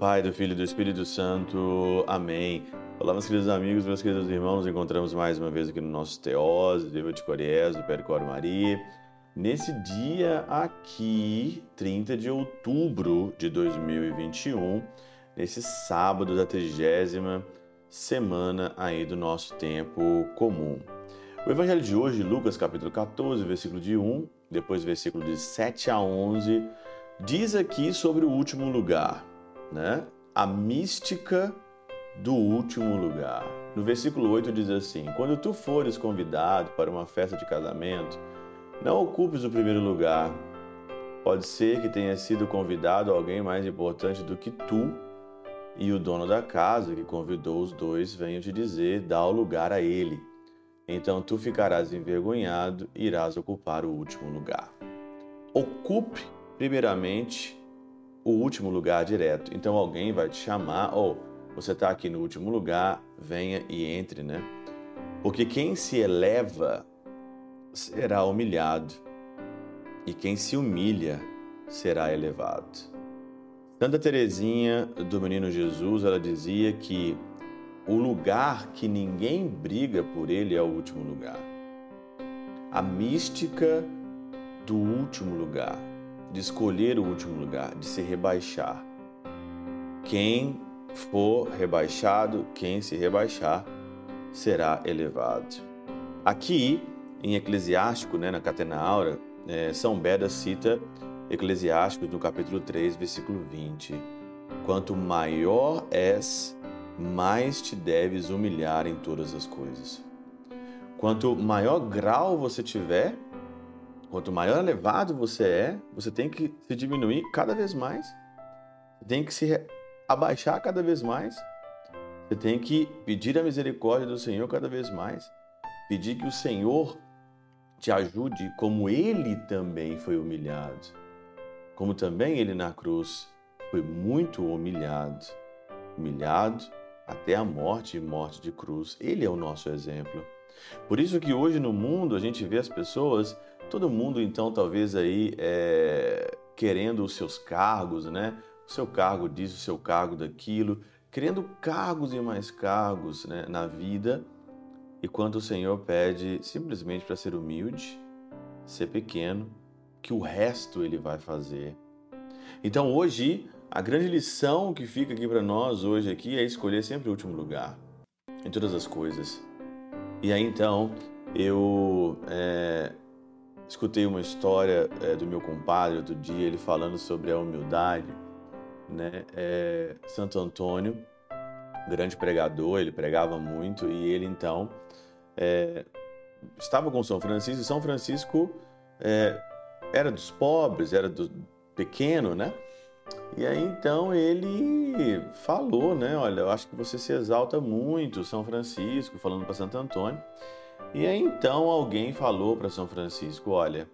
Pai, do Filho e do Espírito Santo. Amém. Olá, meus queridos amigos, meus queridos irmãos. Nos encontramos mais uma vez aqui no nosso Teose, Viva de Coriés, do Percor Maria. Nesse dia aqui, 30 de outubro de 2021, nesse sábado da trigésima semana aí do nosso tempo comum. O evangelho de hoje, Lucas capítulo 14, versículo de 1, depois versículo de 7 a 11, diz aqui sobre o último lugar, né? A mística do último lugar. No versículo 8 diz assim: Quando tu fores convidado para uma festa de casamento, não ocupes o primeiro lugar. Pode ser que tenha sido convidado alguém mais importante do que tu, e o dono da casa que convidou os dois venha te dizer: dá o lugar a ele. Então tu ficarás envergonhado e irás ocupar o último lugar. Ocupe primeiramente o último lugar direto. Então alguém vai te chamar, ou oh, você está aqui no último lugar, venha e entre, né? Porque quem se eleva será humilhado, e quem se humilha será elevado. Santa Teresinha do Menino Jesus, ela dizia que o lugar que ninguém briga por ele é o último lugar. A mística do último lugar de escolher o último lugar, de se rebaixar. Quem for rebaixado, quem se rebaixar, será elevado. Aqui, em Eclesiástico, né, na Catena Aura, é, São Beda cita Eclesiástico no capítulo 3, versículo 20. Quanto maior és, mais te deves humilhar em todas as coisas. Quanto maior grau você tiver, Quanto maior elevado você é, você tem que se diminuir cada vez mais. Você tem que se abaixar cada vez mais. Você tem que pedir a misericórdia do Senhor cada vez mais. Pedir que o Senhor te ajude, como ele também foi humilhado. Como também ele na cruz foi muito humilhado. Humilhado até a morte e morte de cruz. Ele é o nosso exemplo. Por isso que hoje no mundo a gente vê as pessoas Todo mundo, então, talvez aí é, querendo os seus cargos, né? O seu cargo disso, o seu cargo daquilo, querendo cargos e mais cargos né, na vida, e quando o Senhor pede simplesmente para ser humilde, ser pequeno, que o resto ele vai fazer. Então, hoje, a grande lição que fica aqui para nós hoje aqui é escolher sempre o último lugar em todas as coisas. E aí, então, eu é, Escutei uma história é, do meu compadre outro dia, ele falando sobre a humildade. Né? É, Santo Antônio, grande pregador, ele pregava muito e ele então é, estava com São Francisco. E São Francisco é, era dos pobres, era do pequeno, né? E aí então ele falou, né? Olha, eu acho que você se exalta muito, São Francisco, falando para Santo Antônio. E aí então alguém falou para São Francisco, olha,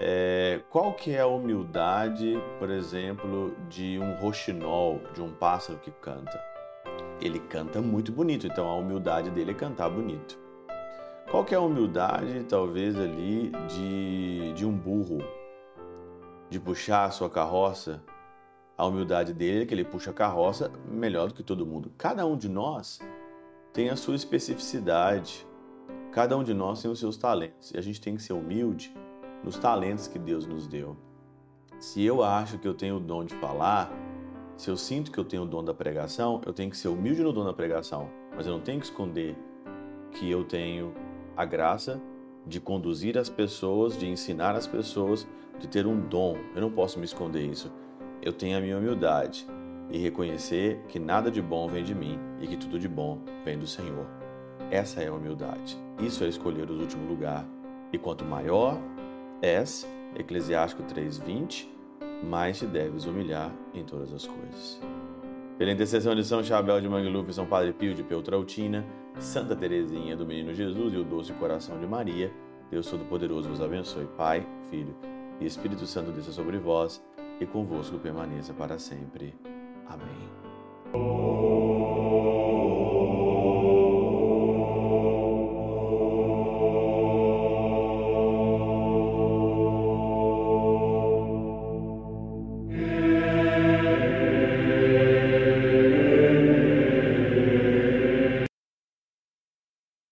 é, qual que é a humildade, por exemplo, de um roxinol, de um pássaro que canta? Ele canta muito bonito, então a humildade dele é cantar bonito. Qual que é a humildade, talvez, ali de, de um burro, de puxar a sua carroça? A humildade dele é que ele puxa a carroça melhor do que todo mundo. Cada um de nós tem a sua especificidade, Cada um de nós tem os seus talentos e a gente tem que ser humilde nos talentos que Deus nos deu. Se eu acho que eu tenho o dom de falar, se eu sinto que eu tenho o dom da pregação, eu tenho que ser humilde no dom da pregação, mas eu não tenho que esconder que eu tenho a graça de conduzir as pessoas, de ensinar as pessoas, de ter um dom. Eu não posso me esconder isso. Eu tenho a minha humildade e reconhecer que nada de bom vem de mim e que tudo de bom vem do Senhor. Essa é a humildade. Isso é escolher o último lugar. E quanto maior és, Eclesiástico 3:20, mais te deves humilhar em todas as coisas. Pela intercessão de São Chabel de Mangluf, São Padre Pio de Peltrautina, Santa Teresinha do Menino Jesus e o Doce Coração de Maria, Deus Todo-Poderoso vos abençoe, Pai, Filho e Espírito Santo desça sobre vós e convosco permaneça para sempre. Amém.